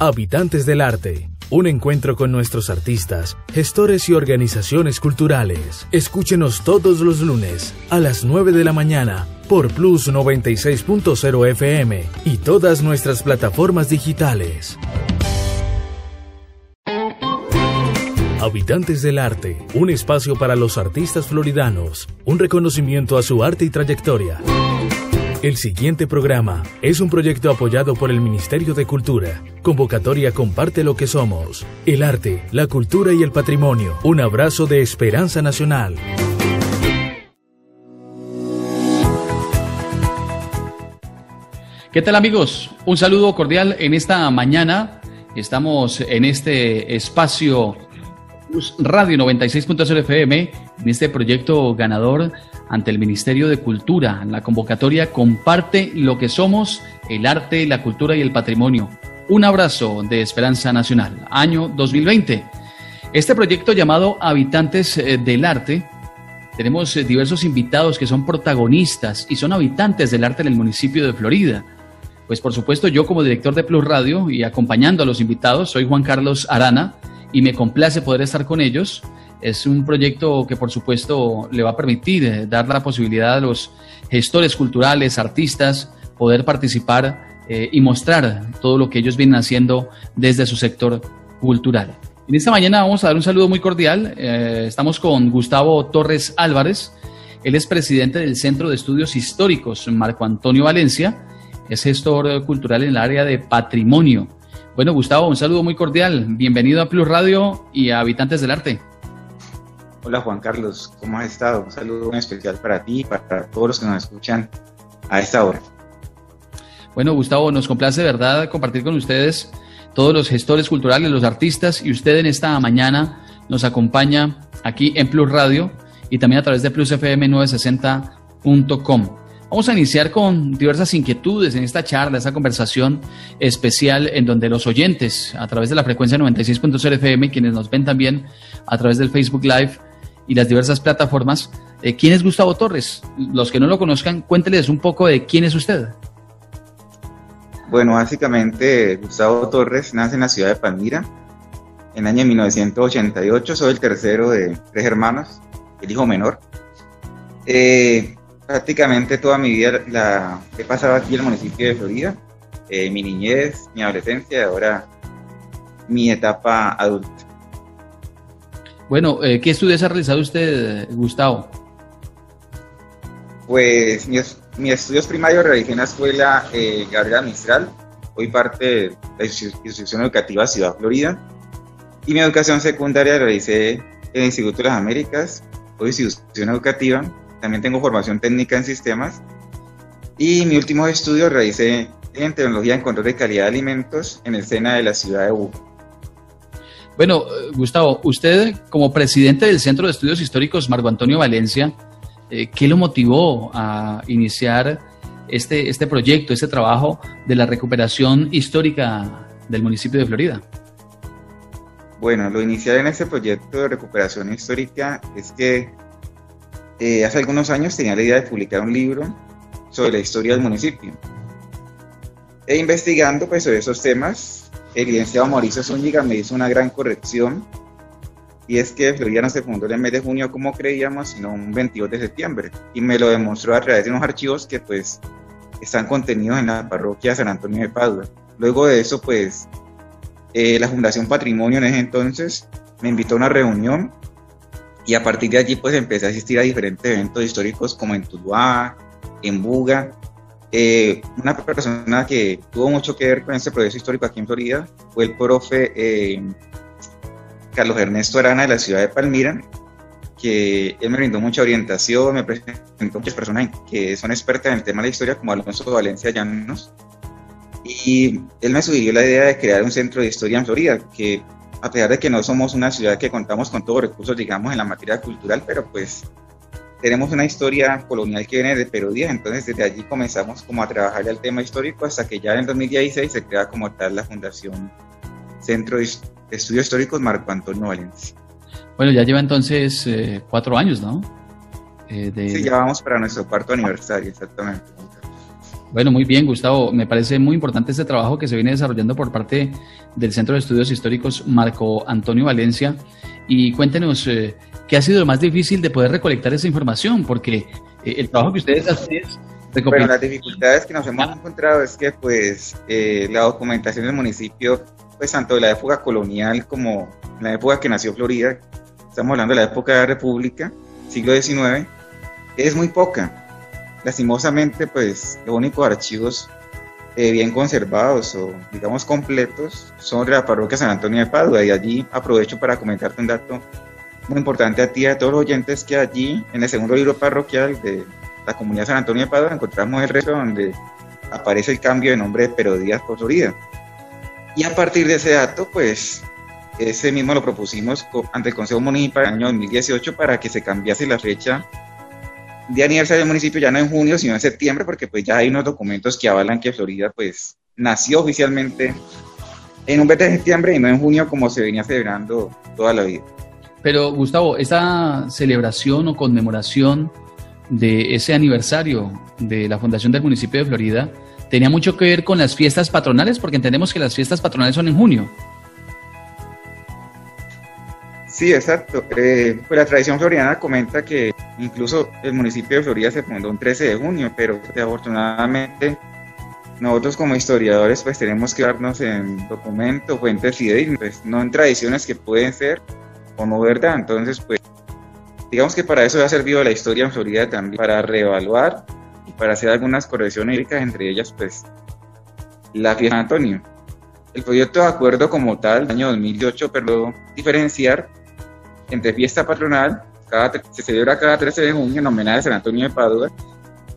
Habitantes del Arte. Un encuentro con nuestros artistas, gestores y organizaciones culturales. Escúchenos todos los lunes a las 9 de la mañana por Plus 96.0 FM y todas nuestras plataformas digitales. Habitantes del Arte, un espacio para los artistas floridanos, un reconocimiento a su arte y trayectoria. El siguiente programa es un proyecto apoyado por el Ministerio de Cultura. Convocatoria Comparte lo que somos. El arte, la cultura y el patrimonio. Un abrazo de esperanza nacional. ¿Qué tal amigos? Un saludo cordial en esta mañana. Estamos en este espacio Radio 96.0 FM, en este proyecto ganador ante el Ministerio de Cultura. La convocatoria Comparte lo que somos, el arte, la cultura y el patrimonio. Un abrazo de Esperanza Nacional, año 2020. Este proyecto llamado Habitantes eh, del Arte, tenemos eh, diversos invitados que son protagonistas y son habitantes del arte en el municipio de Florida. Pues por supuesto yo como director de Plus Radio y acompañando a los invitados soy Juan Carlos Arana y me complace poder estar con ellos. Es un proyecto que por supuesto le va a permitir eh, dar la posibilidad a los gestores culturales, artistas, poder participar eh, y mostrar todo lo que ellos vienen haciendo desde su sector cultural. En esta mañana vamos a dar un saludo muy cordial. Eh, estamos con Gustavo Torres Álvarez. Él es presidente del Centro de Estudios Históricos Marco Antonio Valencia. Es gestor cultural en el área de patrimonio. Bueno, Gustavo, un saludo muy cordial. Bienvenido a Plus Radio y a Habitantes del Arte. Hola Juan Carlos, ¿cómo has estado? Un saludo muy especial para ti y para todos los que nos escuchan a esta hora. Bueno, Gustavo, nos complace de verdad compartir con ustedes todos los gestores culturales, los artistas y usted en esta mañana nos acompaña aquí en Plus Radio y también a través de plusfm960.com. Vamos a iniciar con diversas inquietudes en esta charla, esta conversación especial en donde los oyentes a través de la frecuencia 96.0 FM, quienes nos ven también a través del Facebook Live y las diversas plataformas, eh, ¿quién es Gustavo Torres? Los que no lo conozcan, cuénteles un poco de quién es usted. Bueno, básicamente Gustavo Torres nace en la ciudad de Palmira en el año 1988. Soy el tercero de tres hermanos, el hijo menor. Eh, prácticamente toda mi vida la he pasado aquí en el municipio de Florida, eh, mi niñez, mi adolescencia y ahora mi etapa adulta. Bueno, eh, ¿qué estudios ha realizado usted, Gustavo? Pues mis, estudios primarios realicé en la escuela eh, Gabriela Mistral, hoy parte de la institución educativa Ciudad Florida, y mi educación secundaria realicé en el Instituto de las Américas, hoy institución educativa, también tengo formación técnica en sistemas. Y mi último estudio realicé en tecnología en control de calidad de alimentos en el SENA de la ciudad de Buga. Bueno, Gustavo, usted como presidente del Centro de Estudios Históricos Marco Antonio Valencia, eh, ¿qué lo motivó a iniciar este, este proyecto, este trabajo de la recuperación histórica del municipio de Florida? Bueno, lo inicial en este proyecto de recuperación histórica es que eh, hace algunos años tenía la idea de publicar un libro sobre la historia del municipio. E investigando pues, sobre esos temas, el licenciado Mauricio Zúñiga me hizo una gran corrección y es que Florida no se fundó en el mes de junio como creíamos, sino un 22 de septiembre. Y me lo demostró a través de unos archivos que pues están contenidos en la parroquia San Antonio de Padua. Luego de eso pues eh, la Fundación Patrimonio en ese entonces me invitó a una reunión y a partir de allí pues empecé a asistir a diferentes eventos históricos como en Tuluá, en Buga. Eh, una persona que tuvo mucho que ver con este proceso histórico aquí en Florida fue el profe eh, Carlos Ernesto Arana de la ciudad de Palmira, que él me brindó mucha orientación, me presentó muchas personas que son expertas en el tema de la historia, como Alonso Valencia Llanos, y él me sugirió la idea de crear un centro de historia en Florida, que a pesar de que no somos una ciudad que contamos con todos los recursos, digamos, en la materia cultural, pero pues tenemos una historia colonial que viene de Perú 10, entonces desde allí comenzamos como a trabajar el tema histórico hasta que ya en 2016 se crea como tal la Fundación Centro de Estudios Históricos Marco Antonio Valencia. Bueno, ya lleva entonces eh, cuatro años, ¿no? Eh, Sí, ya vamos para nuestro cuarto aniversario, exactamente. Bueno, muy bien, Gustavo. Me parece muy importante este trabajo que se viene desarrollando por parte del Centro de Estudios Históricos Marco Antonio Valencia. Y cuéntenos, eh, ¿qué ha sido lo más difícil de poder recolectar esa información? Porque eh, el trabajo que ustedes hacen es bueno, las dificultades que nos hemos encontrado es que pues eh, la documentación del municipio, pues tanto de la época colonial como la época que nació Florida, estamos hablando de la época de la República, siglo XIX, es muy poca. Lastimosamente, pues los únicos archivos eh, bien conservados o digamos completos son de la parroquia San Antonio de Padua y allí aprovecho para comentarte un dato muy importante a ti y a todos los oyentes que allí en el segundo libro parroquial de la comunidad San Antonio de Padua, encontramos el resto donde aparece el cambio de nombre de Pero Díaz por Florida. Y a partir de ese dato, pues ese mismo lo propusimos ante el Consejo Municipal en el año 2018 para que se cambiase la fecha de aniversario del municipio ya no en junio, sino en septiembre, porque pues ya hay unos documentos que avalan que Florida pues nació oficialmente en un mes de septiembre y no en junio como se venía celebrando toda la vida. Pero Gustavo, esta celebración o conmemoración de ese aniversario de la fundación del municipio de Florida tenía mucho que ver con las fiestas patronales, porque entendemos que las fiestas patronales son en junio. Sí, exacto. Eh, pues la tradición floriana comenta que incluso el municipio de Florida se fundó un 13 de junio, pero afortunadamente nosotros como historiadores pues tenemos que darnos en documentos, fuentes y pues no en tradiciones que pueden ser o no verdad. Entonces pues Digamos que para eso ha servido la historia en Florida también, para reevaluar y para hacer algunas correcciones entre ellas, pues, la fiesta de Antonio. El proyecto de acuerdo como tal, año 2008, pero diferenciar entre fiesta patronal, cada, se celebra cada 13 de junio en homenaje a San Antonio de Padua,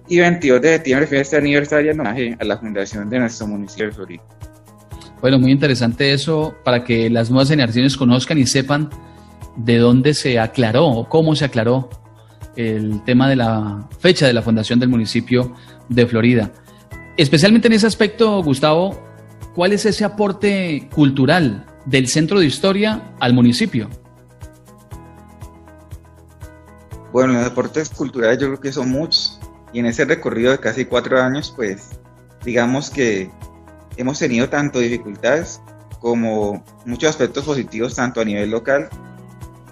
y 22 de septiembre, fiesta aniversaria en homenaje a la fundación de nuestro municipio de Florida. Bueno, muy interesante eso para que las nuevas generaciones conozcan y sepan de dónde se aclaró cómo se aclaró el tema de la fecha de la fundación del municipio de Florida. Especialmente en ese aspecto, Gustavo, ¿cuál es ese aporte cultural del Centro de Historia al municipio? Bueno, los aportes culturales yo creo que son muchos y en ese recorrido de casi cuatro años, pues digamos que hemos tenido tanto dificultades como muchos aspectos positivos tanto a nivel local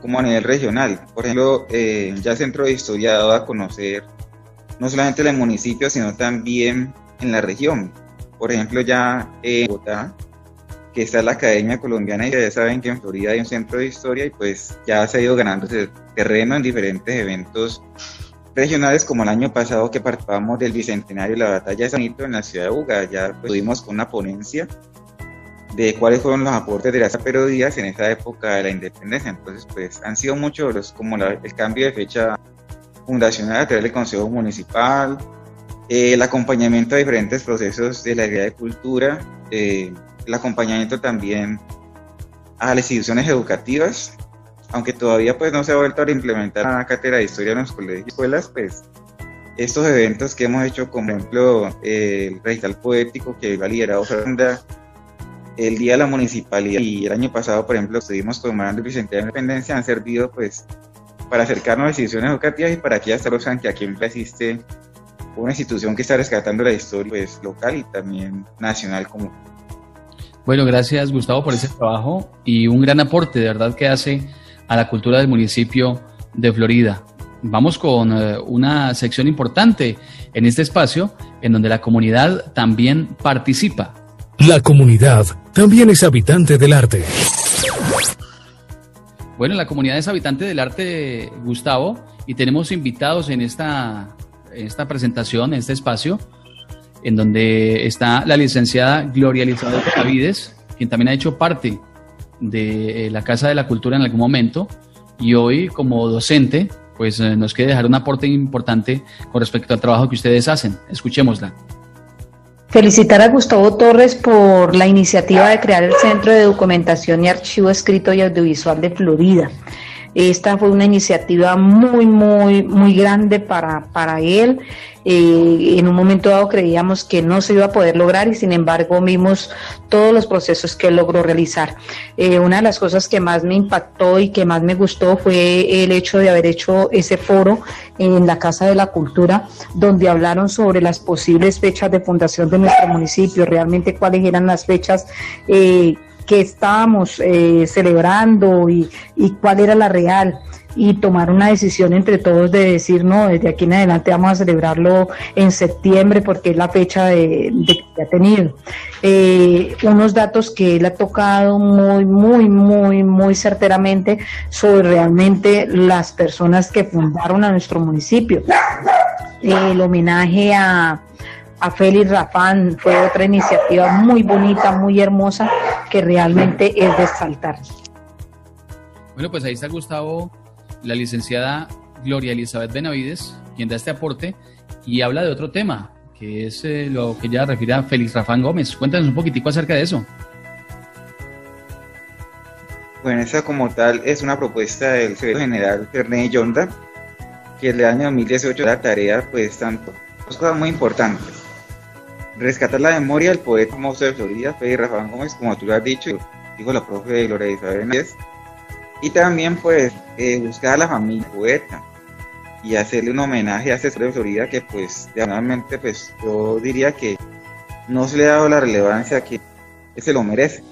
como a nivel regional. Por ejemplo, eh, ya el Centro de Historia ha dado a conocer no solamente en el municipio, sino también en la región. Por ejemplo, ya en Bogotá, que está la Academia Colombiana, y ya saben que en Florida hay un centro de historia y pues ya se ha ido ganando ese terreno en diferentes eventos regionales, como el año pasado que participamos del Bicentenario de la Batalla de Sanito en la ciudad de Buga. Ya pues, tuvimos con una ponencia de cuáles fueron los aportes de las Díaz en esa época de la independencia. Entonces, pues han sido muchos los, como el cambio de fecha fundacional a través del Consejo Municipal, eh, el acompañamiento a diferentes procesos de la área de cultura, eh, el acompañamiento también a las instituciones educativas, aunque todavía pues no se ha vuelto a implementar la cátedra de historia en los colegios y escuelas, pues estos eventos que hemos hecho, como por ejemplo el recital poético que ha liderado Fernanda, el Día de la Municipalidad y el año pasado, por ejemplo, estuvimos conmemorando el Bicentenario de la Independencia, han servido pues para acercarnos a instituciones educativas y para que ya sepan que aquí existe una institución que está rescatando la historia pues, local y también nacional como. Bueno, gracias Gustavo por ese trabajo y un gran aporte de verdad que hace a la cultura del municipio de Florida. Vamos con eh, una sección importante en este espacio en donde la comunidad también participa la comunidad también es habitante del arte. Bueno, la comunidad es habitante del arte, Gustavo, y tenemos invitados en esta, esta presentación, en este espacio, en donde está la licenciada Gloria Elizabeth Cavides, quien también ha hecho parte de eh, la Casa de la Cultura en algún momento, y hoy como docente, pues eh, nos quiere dejar un aporte importante con respecto al trabajo que ustedes hacen. Escuchémosla. Felicitar a Gustavo Torres por la iniciativa de crear el Centro de Documentación y Archivo Escrito y Audiovisual de Florida. Esta fue una iniciativa muy, muy, muy grande para, para él. Eh, en un momento dado creíamos que no se iba a poder lograr y sin embargo vimos todos los procesos que logró realizar. Eh, una de las cosas que más me impactó y que más me gustó fue el hecho de haber hecho ese foro en la Casa de la Cultura, donde hablaron sobre las posibles fechas de fundación de nuestro municipio, realmente cuáles eran las fechas. Eh, que estábamos celebrando y, y cuál era la real y tomar una decisión entre todos de decir, no, desde aquí en adelante vamos a celebrarlo en septiembre porque es la fecha de, que ha tenido. Eh, unos datos que él ha tocado muy, muy, muy, muy certeramente sobre realmente las personas que fundaron a nuestro municipio. el homenaje a, a Félix Rafán fue otra iniciativa muy bonita, muy hermosa, que realmente es de saltar. Bueno, pues ahí está Gustavo la licenciada Gloria Elizabeth Benavides, quien da este aporte y habla de otro tema, que es eh, lo que ya refiere a Félix Rafán Gómez. Cuéntanos un poquitico acerca de eso. Bueno, esa como tal es una propuesta del secretario general Fernández Yonda, que el año 2018 la tarea, pues, tanto, dos cosas muy importantes. Rescatar la memoria del poeta famoso de Florida, Félix Rafán Gómez, como tú lo has dicho, dijo la profe Gloria Elizabeth Benavides, y también pues eh, buscar a la familia poeta y hacerle un homenaje a ese de Florida que pues realmente pues yo diría que no se le ha dado la relevancia que, se lo merece.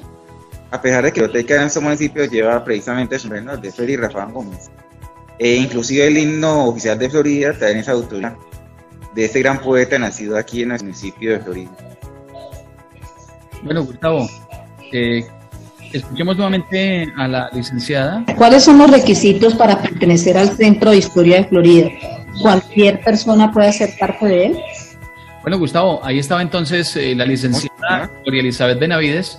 A pesar de que la biblioteca en este municipio lleva precisamente su nombre de Freddy Rafael Gómez. E inclusive el himno oficial de Florida también es autoría de ese gran poeta nacido aquí en el municipio de Florida. Bueno, Gustavo, eh, Escuchemos nuevamente a la licenciada. ¿Cuáles son los requisitos para pertenecer al Centro de Historia de Florida? ¿Cualquier persona puede ser parte de él? Bueno, Gustavo, ahí estaba entonces eh, la licenciada Gloria Elizabeth Benavides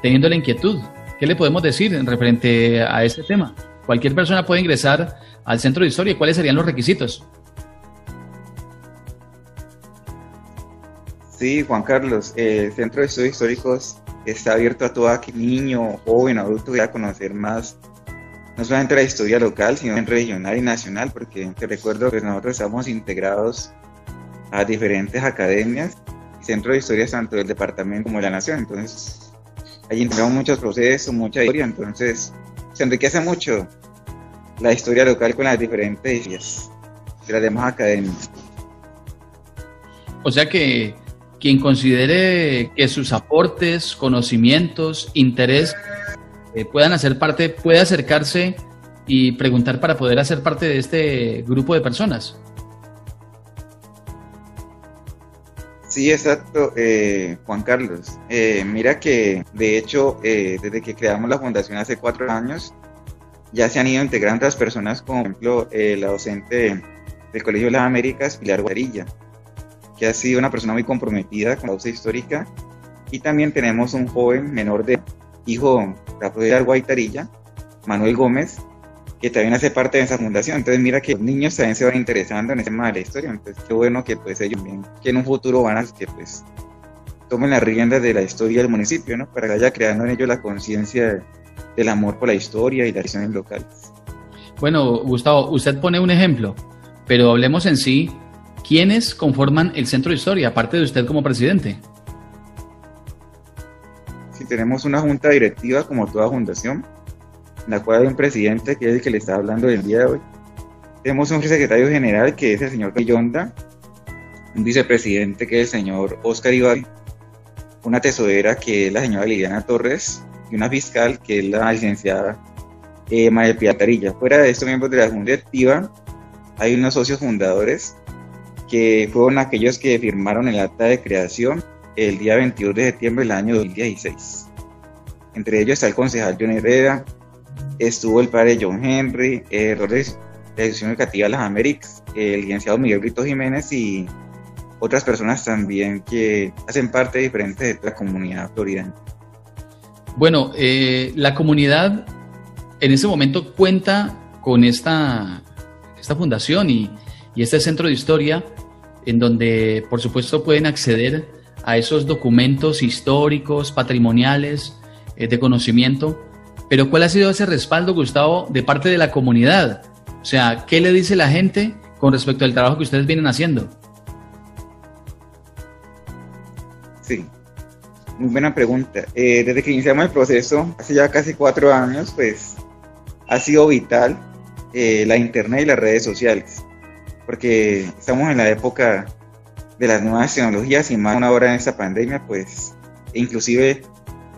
teniendo la inquietud. ¿Qué le podemos decir en referente a este tema? Cualquier persona puede ingresar al Centro de Historia. ¿Cuáles serían los requisitos? Sí, Juan Carlos, el Centro de Estudios Históricos está abierto a todo niño, joven, adulto que quiera conocer más, no solamente la historia local, sino en regional y nacional, porque te recuerdo que nosotros estamos integrados a diferentes academias y centros de historia tanto del departamento como de la nación, entonces allí entramos muchos procesos, mucha historia, entonces se enriquece mucho la historia local con las diferentes de las demás academias. O sea que quien considere que sus aportes, conocimientos, interés eh, puedan hacer parte, puede acercarse y preguntar para poder hacer parte de este grupo de personas. Sí, exacto, eh, Juan Carlos. Eh, mira que, de hecho, desde que creamos la fundación hace cuatro años, ya se han ido integrando otras personas, como por ejemplo la docente del Colegio de las Américas, Pilar Guarilla que ha sido una persona muy comprometida con la causa histórica. Y también tenemos un joven menor de hijo de Guaitarilla, Manuel Gómez, que también hace parte de esa fundación. Entonces mira que los niños también se van interesando en ese tema de la historia. Entonces qué bueno que pues ellos bien, que en un futuro van a que pues tomen las riendas de la historia del municipio, ¿no? Para que haya creando en ellos la conciencia del amor por la historia y las tradiciones locales. Bueno, Gustavo, usted pone un ejemplo, pero hablemos en sí ¿Quiénes conforman el Centro de Historia, aparte de usted como presidente? Sí, tenemos una junta directiva como toda fundación, en la cual hay un presidente que es el que le está hablando el día de hoy. Tenemos un secretario general que es el señor Cayonda, un vicepresidente que es el señor Oscar Ibar, una tesorera que es la señora Liliana Torres y una fiscal que es la licenciada eh, María Piatarilla. Fuera de estos miembros de la junta directiva hay unos socios fundadores que fueron aquellos que firmaron el acta de creación el día 22 de septiembre del año 2016. Entre ellos está el concejal John Herrera, estuvo el padre John Henry, el error de Dirección Educativa de las Américas, el licenciado Miguel Brito Jiménez y otras personas también que hacen parte de diferentes de la comunidad floridana. Bueno, eh, la comunidad en ese momento cuenta con esta, esta fundación y, y este centro de historia en donde por supuesto pueden acceder a esos documentos históricos, patrimoniales, eh, de conocimiento, Pero ¿cuál ha sido ese respaldo, Gustavo, de parte de la comunidad? O sea, ¿qué le dice la gente con respecto al trabajo que ustedes vienen haciendo? Sí, muy buena pregunta. Eh, desde que iniciamos el proceso, hace ya casi cuatro años, pues ha sido vital eh, la internet y las redes sociales, porque estamos en la época de las nuevas tecnologías y más una hora en esta pandemia, pues inclusive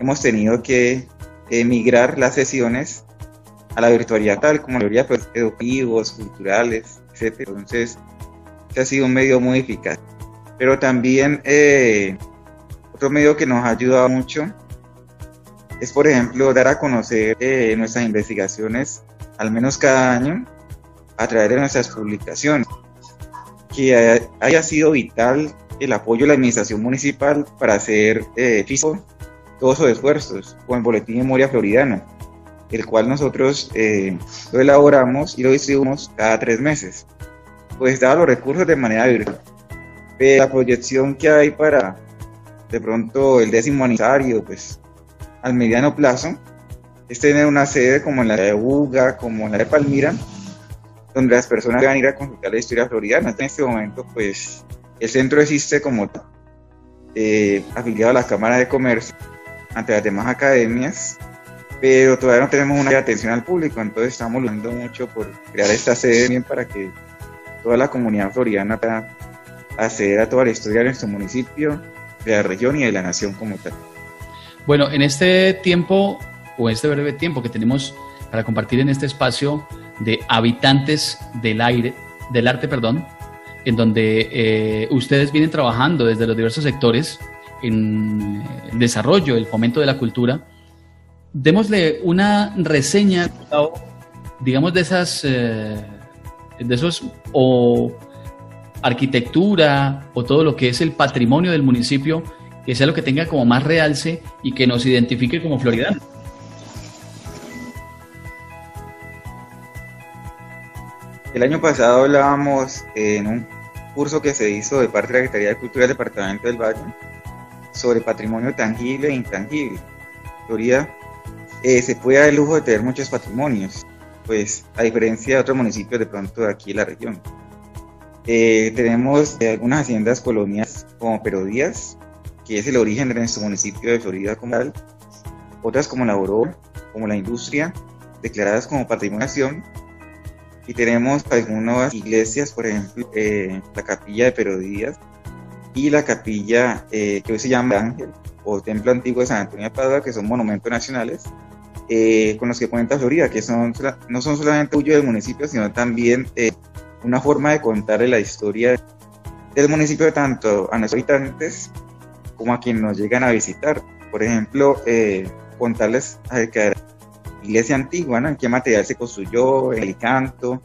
hemos tenido que emigrar las sesiones a la virtualidad tal como la mayoría pues, educativos, culturales, etc. Entonces, este ha sido un medio muy eficaz. Pero también eh, otro medio que nos ha ayudado mucho es, por ejemplo, dar a conocer eh, nuestras investigaciones, al menos cada año, a través de nuestras publicaciones. Que haya sido vital el apoyo de la administración municipal para hacer eh, todos sus esfuerzos con el Boletín Memoria Floridano, el cual nosotros eh, lo elaboramos y lo distribuimos cada tres meses. Pues dado los recursos de manera virtual. Pero la proyección que hay para de pronto el décimo aniversario, pues al mediano plazo, es tener una sede como en la de Buga, como en la de Palmira, donde las personas van a ir a consultar la historia floridiana. En este momento, pues el centro existe como eh, afiliado a la Cámara de Comercio ante las demás academias, pero todavía no tenemos una atención al público, entonces estamos luchando mucho por crear esta sede bien para que toda la comunidad floridiana pueda acceder a toda la historia de nuestro municipio de la región y de la nación como tal. Bueno, en este tiempo o este breve tiempo que tenemos para compartir en este espacio de habitantes del aire, del arte, perdón, en donde eh, ustedes vienen trabajando desde los diversos sectores en el desarrollo, el fomento de la cultura. Démosle una reseña, digamos, de esas, eh, de esos o arquitectura o todo lo que es el patrimonio del municipio, que sea lo que tenga como más realce y que nos identifique como Florida. El año pasado hablábamos en un curso que se hizo de parte de la Secretaría de Cultura del Departamento del Valle sobre patrimonio tangible e intangible. Florida eh, se puede dar el lujo de tener muchos patrimonios, pues a diferencia de otros municipios de pronto de aquí en la región. Eh, tenemos eh, algunas haciendas colonias como Perodías, que es el origen de nuestro municipio de Florida como tal, otras como la Oro, como la Industria, declaradas como Patrimonio Nación, y tenemos algunas iglesias, por ejemplo, eh, la capilla de Perodías y la capilla que hoy se llama Ángel o Templo Antiguo de San Antonio de Padua, que son monumentos nacionales, con los que cuenta Florida, que son, no son solamente orgullo del municipio, sino también una forma de contarle la historia del municipio tanto a nuestros habitantes como a quienes nos llegan a visitar. Por ejemplo, eh, contarles acerca de iglesia antigua, en qué material se construyó, el canto,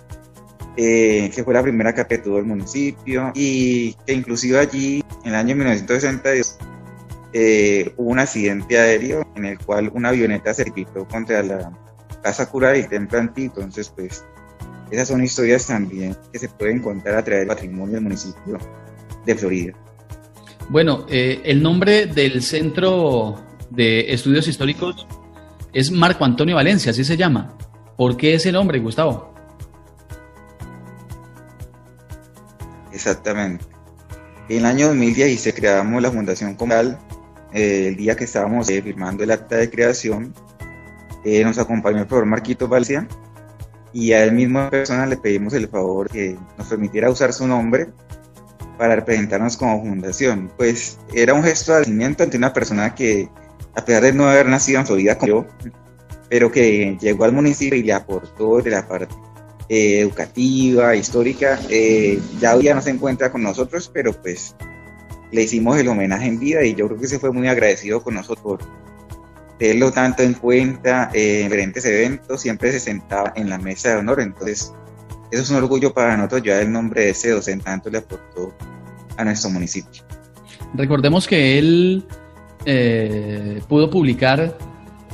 eh, que fue la primera que tuvo el municipio y que inclusive allí en el año 1962 eh, hubo un accidente aéreo en el cual una avioneta se pintó contra la casa cura y el templo antiguo, entonces pues esas son historias también que se pueden contar a través del patrimonio del municipio de Florida. Bueno, eh, el nombre del Centro de Estudios Históricos es Marco Antonio Valencia, así se llama. ¿Por qué ese nombre, Gustavo? Exactamente. En el año 2016 creamos la Fundación Comunal. Eh, el día que estábamos eh, firmando el acta de creación, nos acompañó el profesor Marquito Valencia, y a él mismo persona le pedimos el favor que nos permitiera usar su nombre para representarnos como fundación. Pues era un gesto de agradecimiento ante una persona que, a pesar de no haber nacido en Florida como yo, pero que llegó al municipio y le aportó de la parte eh, educativa, histórica, eh, ya hoy ya no se encuentra con nosotros, pero pues le hicimos el homenaje en vida y yo creo que se fue muy agradecido con nosotros tenerlo tanto en cuenta en diferentes eventos, siempre se sentaba en la mesa de honor, entonces eso es un orgullo para nosotros llevar el nombre de ese docente, tanto le aportó a nuestro municipio. Recordemos que él eh, pudo publicar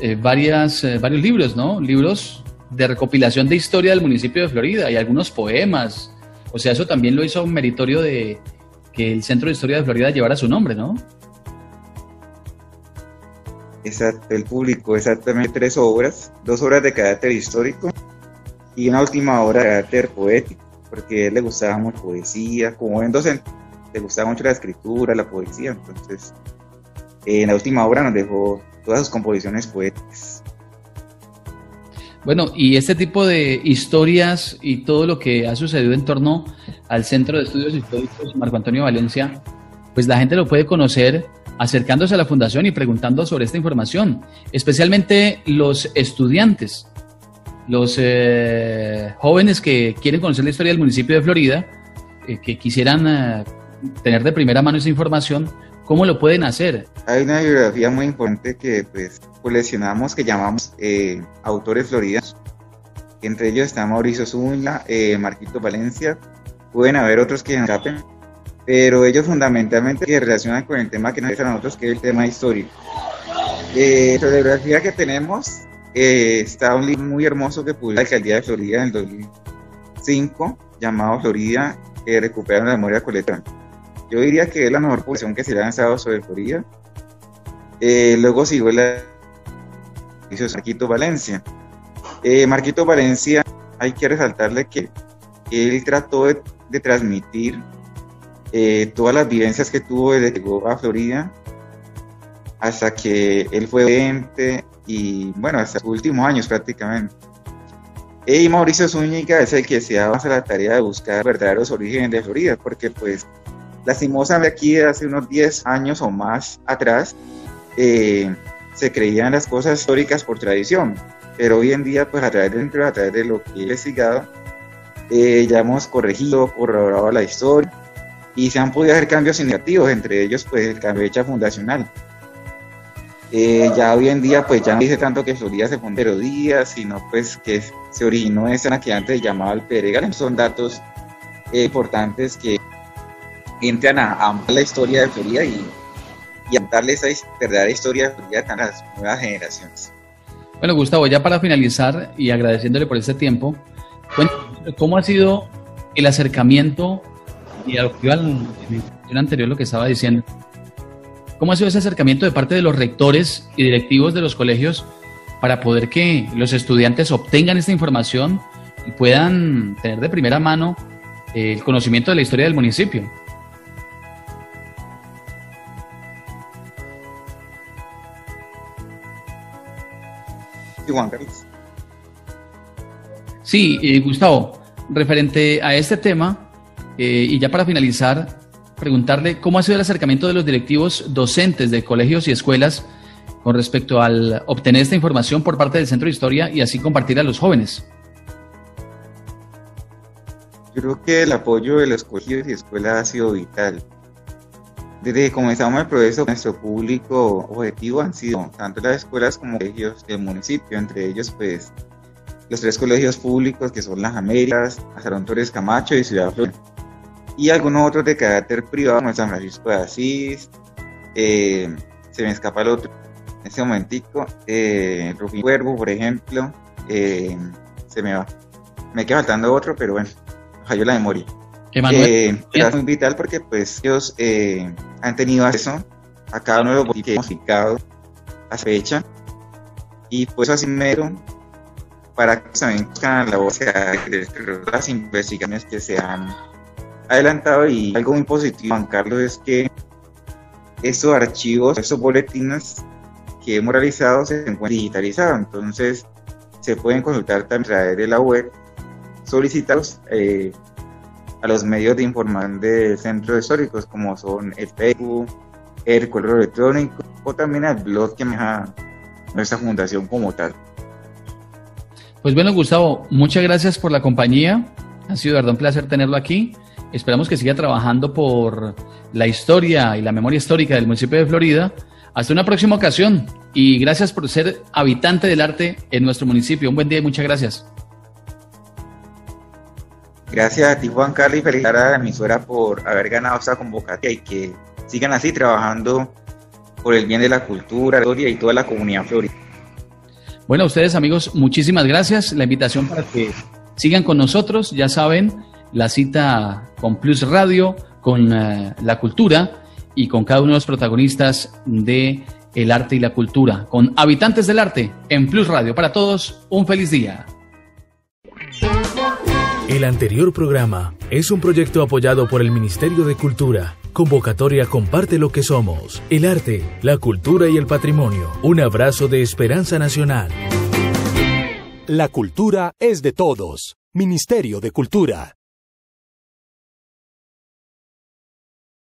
eh, varias, eh, varios libros, ¿no? Libros de recopilación de historia del municipio de Florida y algunos poemas. O sea, eso también lo hizo meritorio de que el Centro de Historia de Florida llevara su nombre, ¿no? Exacto, él publicó exactamente tres obras, dos obras de carácter histórico y una última obra de carácter poético, porque a él le gustaba mucho poesía, como buen docente, le gustaba mucho la escritura, la poesía, entonces en la última obra nos dejó todas sus composiciones poéticas. Bueno, y este tipo de historias y todo lo que ha sucedido en torno al Centro de Estudios Históricos Marco Antonio Valencia, pues la gente lo puede conocer acercándose a la fundación y preguntando sobre esta información, especialmente los estudiantes, los eh, jóvenes que quieren conocer la historia del municipio de Florida, eh, que quisieran eh, tener de primera mano esa información, ¿cómo lo pueden hacer? Hay una bibliografía muy importante que pues coleccionamos que llamamos autores floridanos. Entre ellos está Mauricio Zúñiga, Marquito Valencia, pueden haber otros que escapen, pero ellos fundamentalmente se relacionan con el tema que nos interesa a nosotros, que es el tema histórico. Eh, la bibliografía que tenemos eh, está un libro muy hermoso que publicó la alcaldía de Florida en el 2005, llamado Florida, que recupera la memoria colectiva. Yo diría que es la mejor publicación que se ha lanzado sobre Florida. Eh, luego siguió la Marquito Valencia. Eh, Marquito Valencia, hay que resaltarle que él trató de, de transmitir eh, todas las vivencias que tuvo desde que llegó a Florida hasta que él fue 20 y bueno, hasta sus últimos años prácticamente. Y Mauricio Zúñiga es el que se da más a la tarea de buscar verdaderos orígenes de Florida, porque pues lastimosamente aquí hace unos 10 años o más atrás eh, se creían las cosas históricas por tradición, pero hoy en día pues a través de, de lo que he investigado eh, ya hemos corregido, corroborado la historia y se han podido hacer cambios significativos, entre ellos pues el cambio de fecha fundacional. Eh, ya hoy en día pues ya no dice tanto que Florida se fundó días, sino pues que se originó esa que antes llamaba el Peregal. Son datos eh, importantes que entran a, a, la historia de Florida y, y a darle esa verdadera historia de Florida a las nuevas generaciones. Bueno, Gustavo, ya para finalizar y agradeciéndole por este tiempo, ¿cómo ha sido el acercamiento y a lo que iba anterior lo que estaba diciendo. ¿Cómo ha sido ese acercamiento de parte de los rectores y directivos de los colegios para poder que los estudiantes obtengan esta información y puedan tener de primera mano el conocimiento de la historia del municipio? Juan Carlos. Sí, eh, Gustavo, referente a este tema, eh, y ya para finalizar, preguntarle cómo ha sido el acercamiento de los directivos docentes de colegios y escuelas con respecto al obtener esta información por parte del Centro de Historia y así compartir a los jóvenes. Yo creo que el apoyo de los colegios y escuelas ha sido vital. Desde que comenzamos el proceso, nuestro público objetivo han sido tanto las escuelas como colegios del municipio, entre ellos pues los tres colegios públicos que son Las Américas, Azarón Torres Camacho y Ciudad Florida y algunos otros de carácter privado, como San Francisco de Asís, eh, se me escapa el otro en ese momentico, eh, Rufín Cuervo, por ejemplo, eh, se me va. Me queda faltando otro, pero bueno, falló la memoria. Eh, es muy vital porque pues ellos eh, han tenido acceso a cada uno de los que hemos a a fecha. Y pues así mero para que también la voz de las investigaciones que se han adelantado. Y algo muy positivo, Juan Carlos, es que estos archivos, estos boletines que hemos realizado se encuentran digitalizados, entonces se pueden consultar también a través de la web, solicitarlos eh, a los medios de información de centros históricos como son el Facebook, el correo electrónico o también al blog que maneja nuestra fundación como tal. Pues bueno, Gustavo, muchas gracias por la compañía. Ha sido verdad un placer tenerlo aquí. Esperamos que siga trabajando por la historia y la memoria histórica del municipio de Florida. Hasta una próxima ocasión y gracias por ser habitante del arte en nuestro municipio. Un buen día y muchas gracias. Gracias a ti, Juan Carlos, y felicitar a la emisora por haber ganado esta convocatoria y que sigan así trabajando por el bien de la cultura, la historia y toda la comunidad florida. Bueno, a ustedes amigos, muchísimas gracias. La invitación para que sigan con nosotros, ya saben, la cita con Plus Radio, con eh, la cultura y con cada uno de los protagonistas de el arte y la cultura, con habitantes del arte en Plus Radio. Para todos, un feliz día. El anterior programa es un proyecto apoyado por el Ministerio de Cultura. Convocatoria Comparte lo que somos, el arte, la cultura y el patrimonio. Un abrazo de esperanza nacional. La cultura es de todos. Ministerio de Cultura.